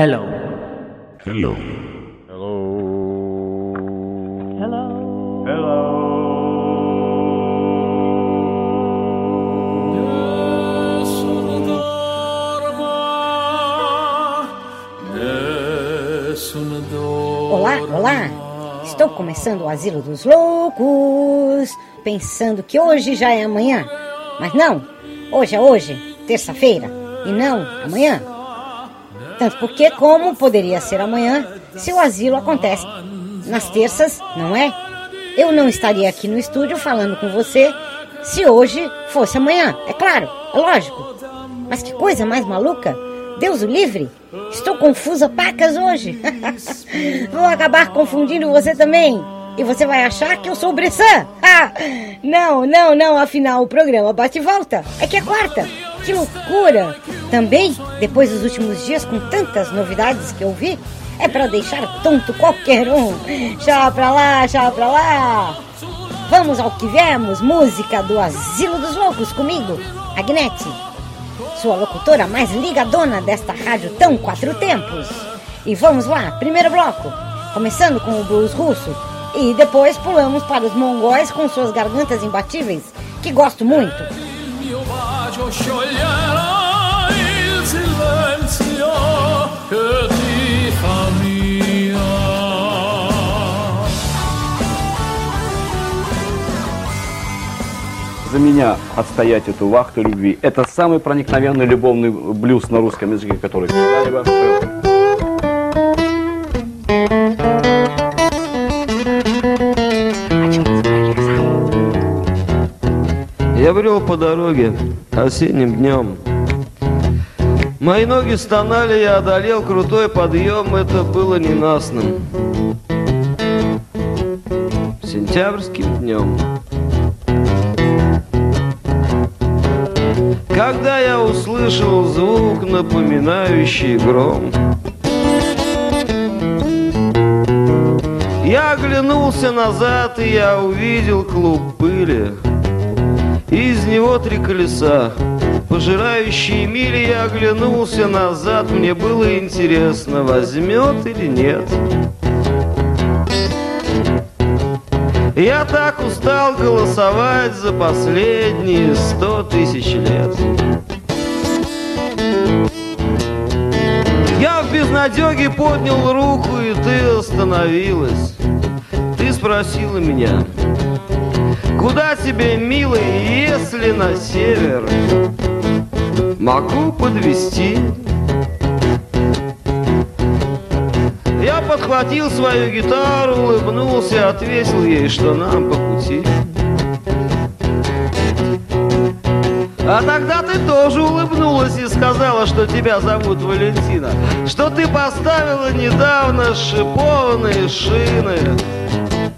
Hello. Hello. Olá, olá. Estou começando o Asilo dos Loucos, pensando que hoje já é amanhã. Mas não, hoje é hoje, terça-feira, e não amanhã. Tanto porque como poderia ser amanhã se o asilo acontece nas terças, não é? Eu não estaria aqui no estúdio falando com você se hoje fosse amanhã, é claro, é lógico. Mas que coisa mais maluca! Deus o livre! Estou confusa pacas hoje. Vou acabar confundindo você também. E você vai achar que eu sou Bressan. Ah, não, não, não, afinal o programa bate e volta. É que é quarta. Que loucura! Também, depois dos últimos dias com tantas novidades que eu vi, é para deixar tonto qualquer um. Tchau pra lá, tchau pra lá. Vamos ao que viemos, música do Asilo dos Loucos comigo, Agnete, sua locutora mais ligadona desta rádio tão quatro tempos. E vamos lá, primeiro bloco, começando com o blues russo e depois pulamos para os mongóis com suas gargantas imbatíveis, que gosto muito. За меня отстоять эту вахту любви. Это самый проникновенный любовный блюз на русском языке, который когда-либо. Я брел по дороге осенним днем. Мои ноги стонали, я одолел крутой подъем, это было ненастным. Сентябрьским днем. Когда я услышал звук, напоминающий гром, Я оглянулся назад, и я увидел клуб пыли. Из него три колеса, пожирающие мили, я оглянулся назад, мне было интересно, возьмет или нет. Я так устал голосовать за последние сто тысяч лет. Я в безнадеге поднял руку, и ты остановилась. Ты спросила меня, куда тебе, милый, если на север? Могу подвести. Я подхватил свою гитару, улыбнулся, ответил ей, что нам по пути. А тогда ты тоже улыбнулась и сказала, что тебя зовут Валентина, что ты поставила недавно шипованные шины.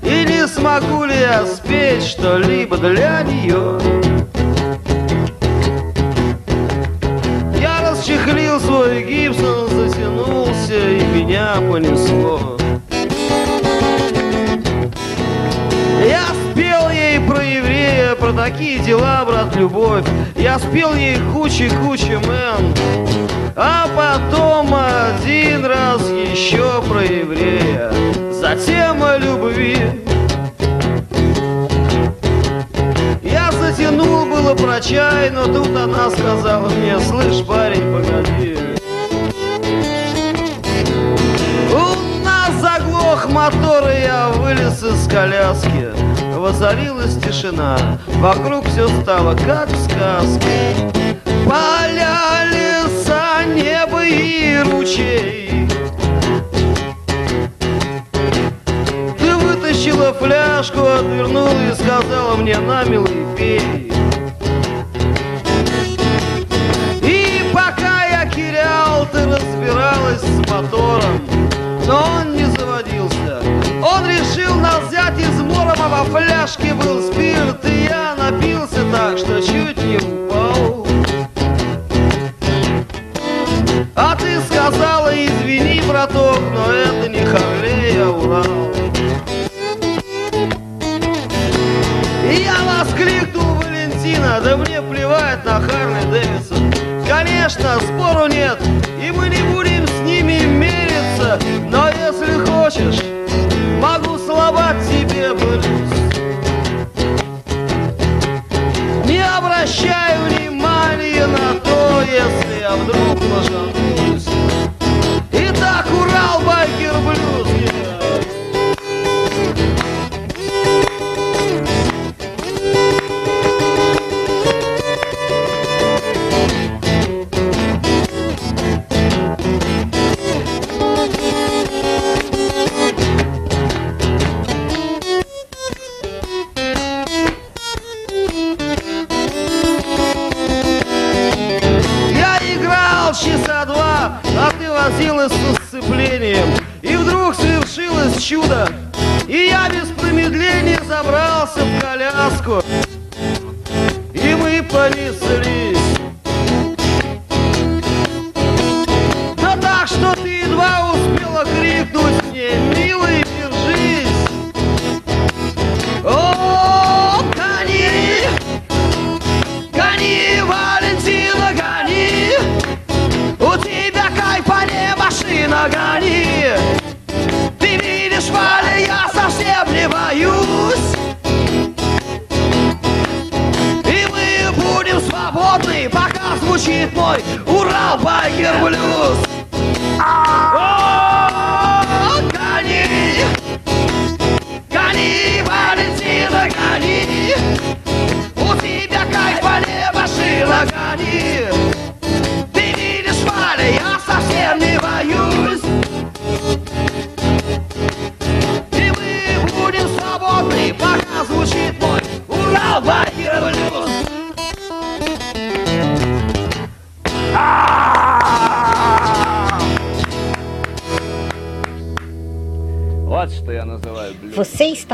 И не смогу ли я спеть что-либо для нее? Понесло. Я спел ей про еврея, про такие дела, брат, любовь. Я спел ей кучи-кучи мэн. А потом один раз еще про еврея. Затем о любви. Я затянул было про чай, но тут она сказала мне, слышь, парень, погоди. мотора я вылез из коляски. Возорилась тишина Вокруг все стало как в сказке. Поля, леса, небо и ручей. Ты вытащила фляжку, отвернула и сказала мне на милый пей И пока я кирял, ты разбиралась с мотором Но он не он решил нас взять из морома, во фляжке был спирт, и я напился так, что чуть не упал. А ты сказала, извини, браток, но это не Харлей, а Урал. Я воскликнул Валентина, да мне плевать на Харли Дэвисон. Конечно, спору нет, eyes.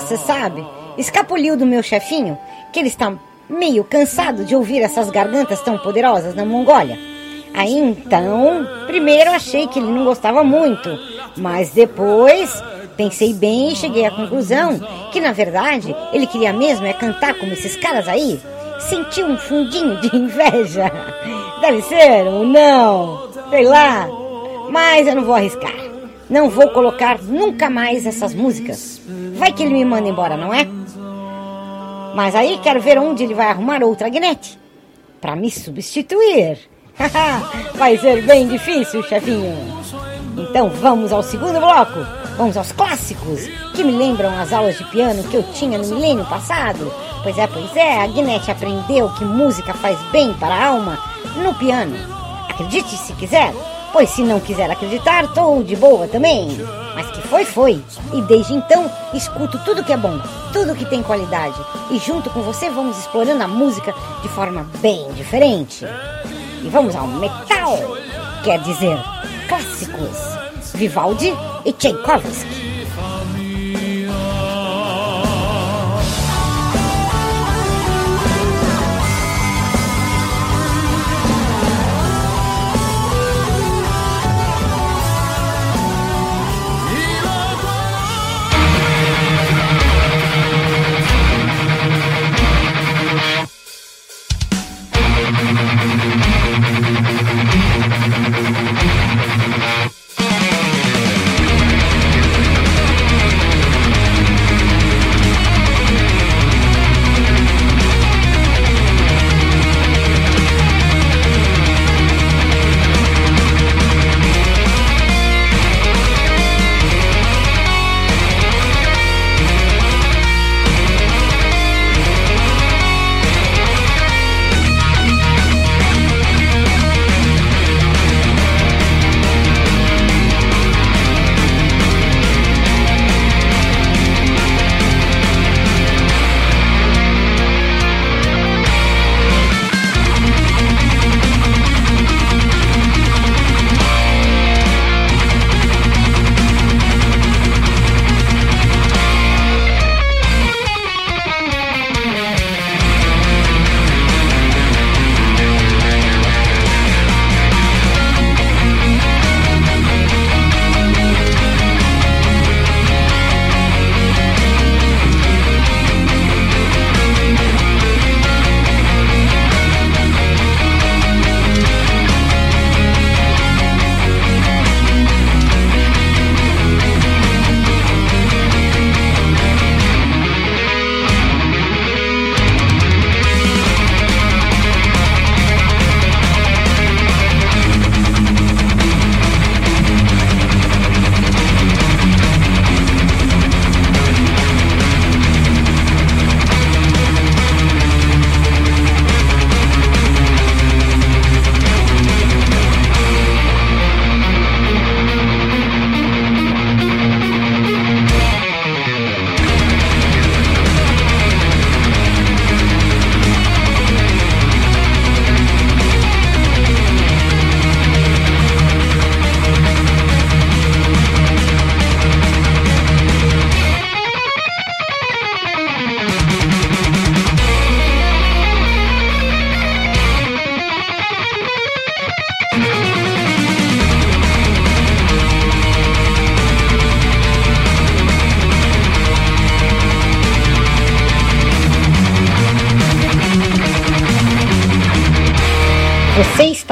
Você sabe, escapuliu do meu chefinho que ele está meio cansado de ouvir essas gargantas tão poderosas na Mongólia. Aí então, primeiro achei que ele não gostava muito, mas depois pensei bem e cheguei à conclusão que na verdade ele queria mesmo é cantar como esses caras aí. Senti um fundinho de inveja. Deve ser ou não, sei lá. Mas eu não vou arriscar. Não vou colocar nunca mais essas músicas. Vai que ele me manda embora, não é? Mas aí quero ver onde ele vai arrumar outra guinete para me substituir. vai ser bem difícil, chefinho. Então vamos ao segundo bloco. Vamos aos clássicos que me lembram as aulas de piano que eu tinha no milênio passado. Pois é, pois é, a Guinete aprendeu que música faz bem para a alma no piano. Acredite se quiser, pois se não quiser acreditar, estou de boa também. Mas que foi, foi. E desde então, escuto tudo que é bom, tudo que tem qualidade. E junto com você vamos explorando a música de forma bem diferente. E vamos ao metal, quer dizer, clássicos. Vivaldi e Tchaikovsky.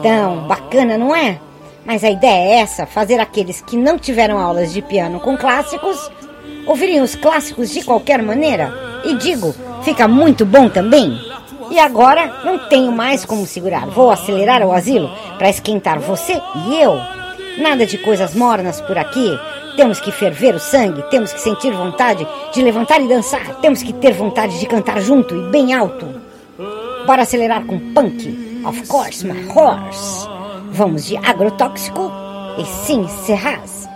Então, bacana, não é? Mas a ideia é essa: fazer aqueles que não tiveram aulas de piano com clássicos ouvirem os clássicos de qualquer maneira. E digo, fica muito bom também. E agora não tenho mais como segurar. Vou acelerar o asilo para esquentar você e eu. Nada de coisas mornas por aqui. Temos que ferver o sangue, temos que sentir vontade de levantar e dançar, temos que ter vontade de cantar junto e bem alto. Bora acelerar com punk, of course, my horse. Vamos de agrotóxico e sim, Serraz.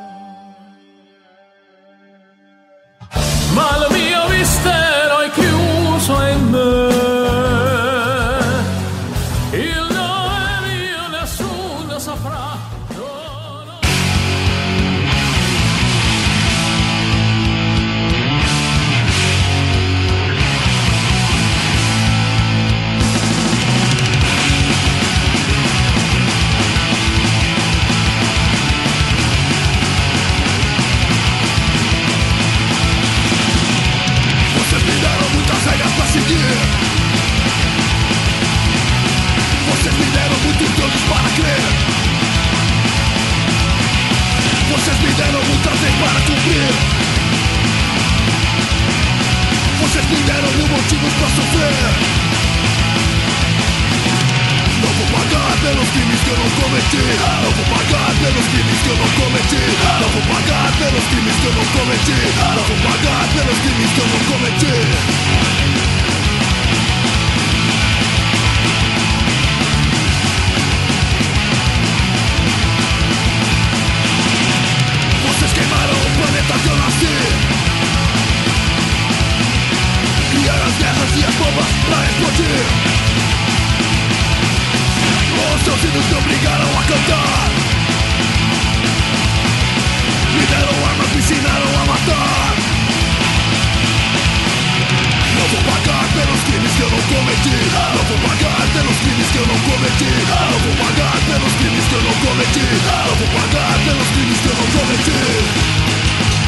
Eu vou pagar pelos crimes que eu não cometi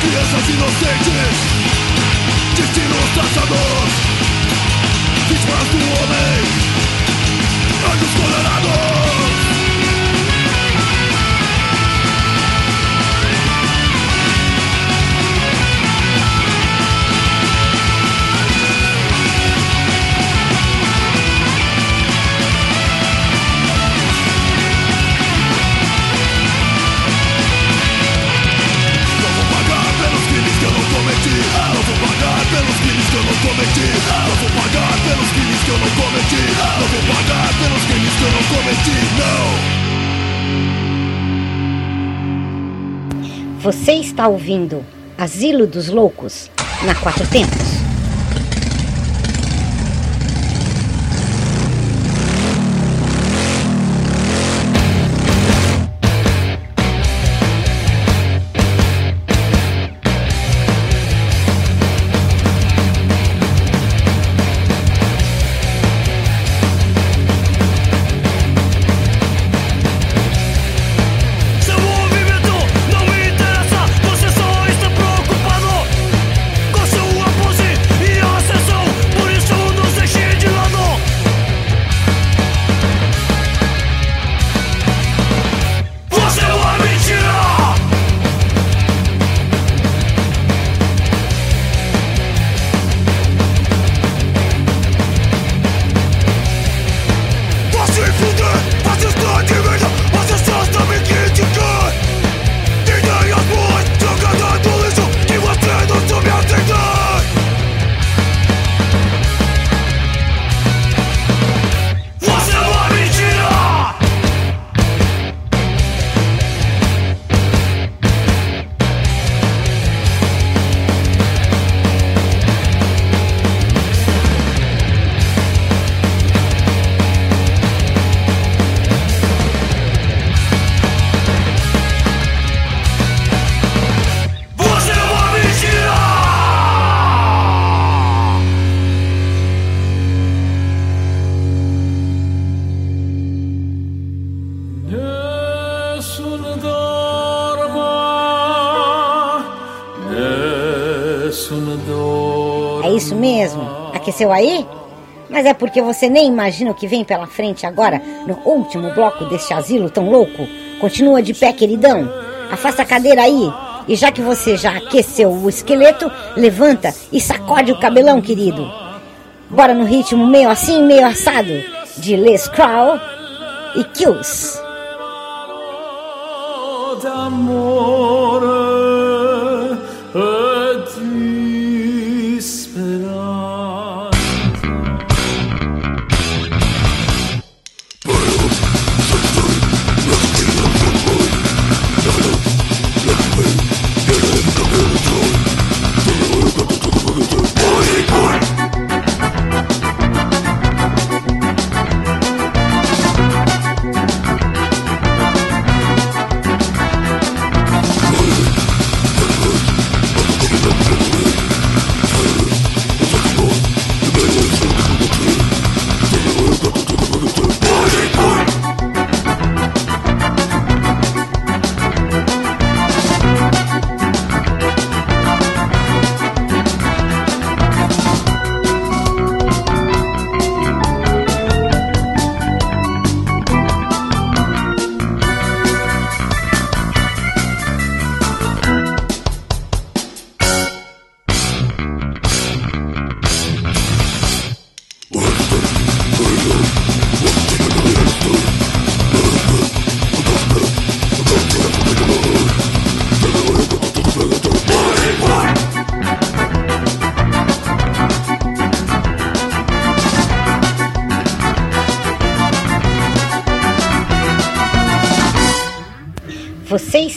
Crianças inocentes Destinos traçados Vítimas do homem. Anjos condenados não cometi Não vou pagar pelos crimes que eu não cometi Não Você está ouvindo Asilo dos Loucos na Quatro Tempos. Aí? Mas é porque você nem imagina o que vem pela frente agora, no último bloco deste asilo tão louco. Continua de pé, queridão. Afasta a cadeira aí. E já que você já aqueceu o esqueleto, levanta e sacode o cabelão, querido. Bora no ritmo meio assim, meio assado, de Les Crow e Kills. d'amore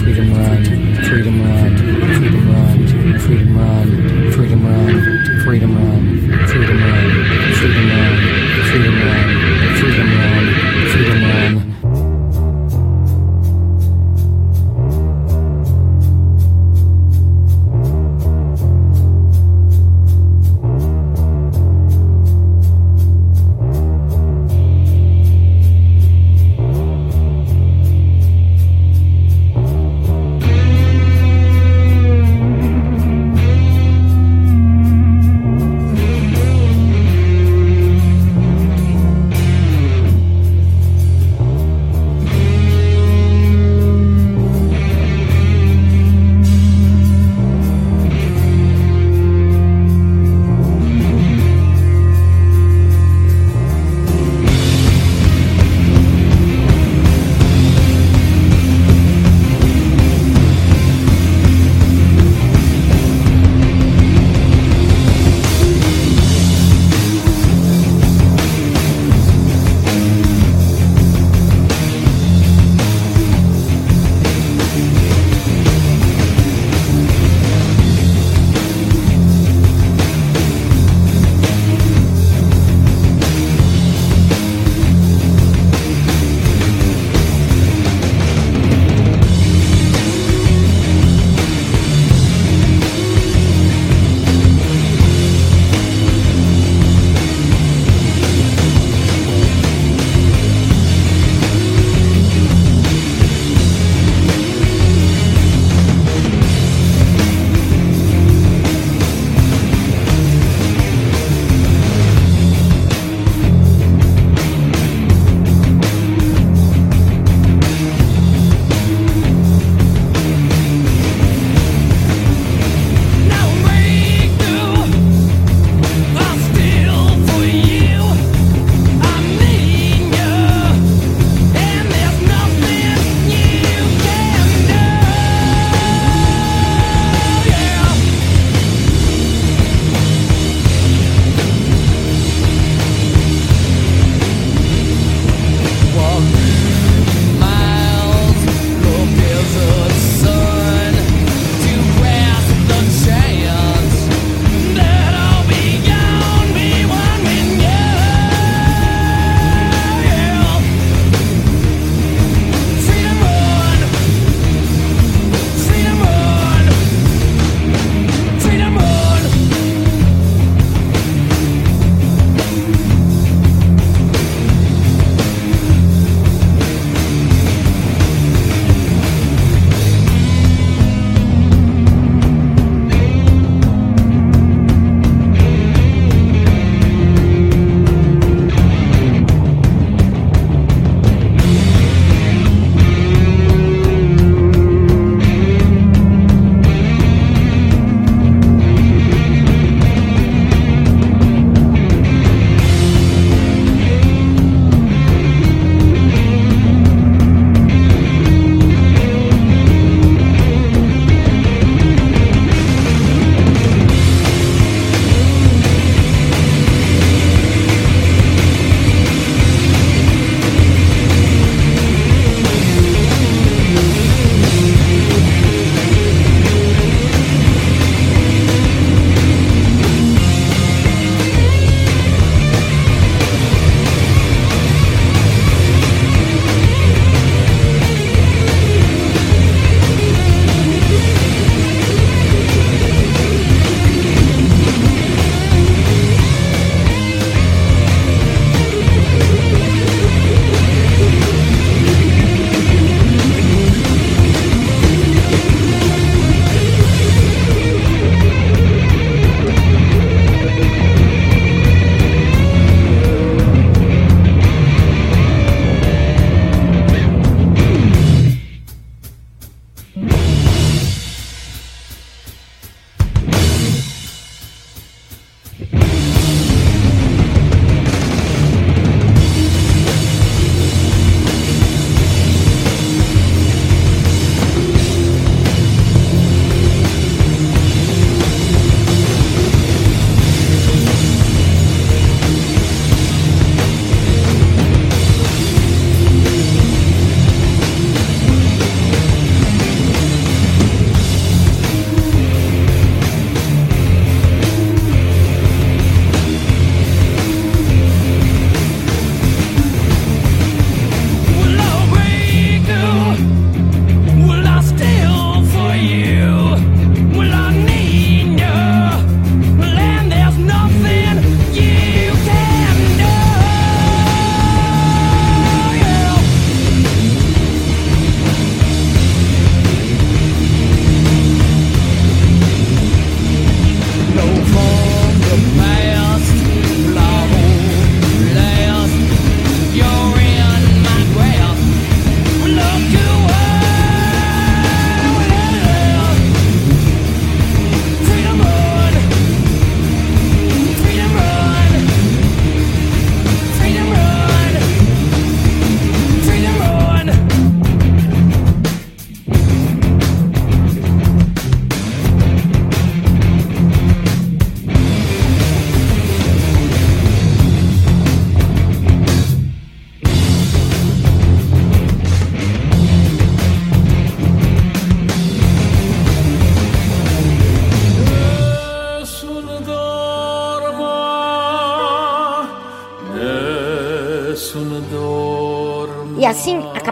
Freedom run, freedom run,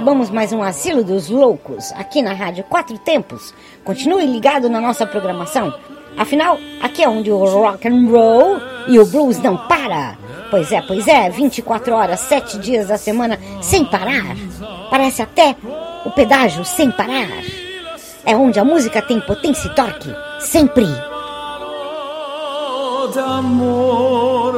acabamos mais um Asilo dos Loucos aqui na Rádio Quatro Tempos. Continue ligado na nossa programação. Afinal, aqui é onde o rock and roll e o blues não para. Pois é, pois é, 24 horas, 7 dias da semana sem parar. Parece até o pedágio sem parar. É onde a música tem potência e torque, sempre. d'amore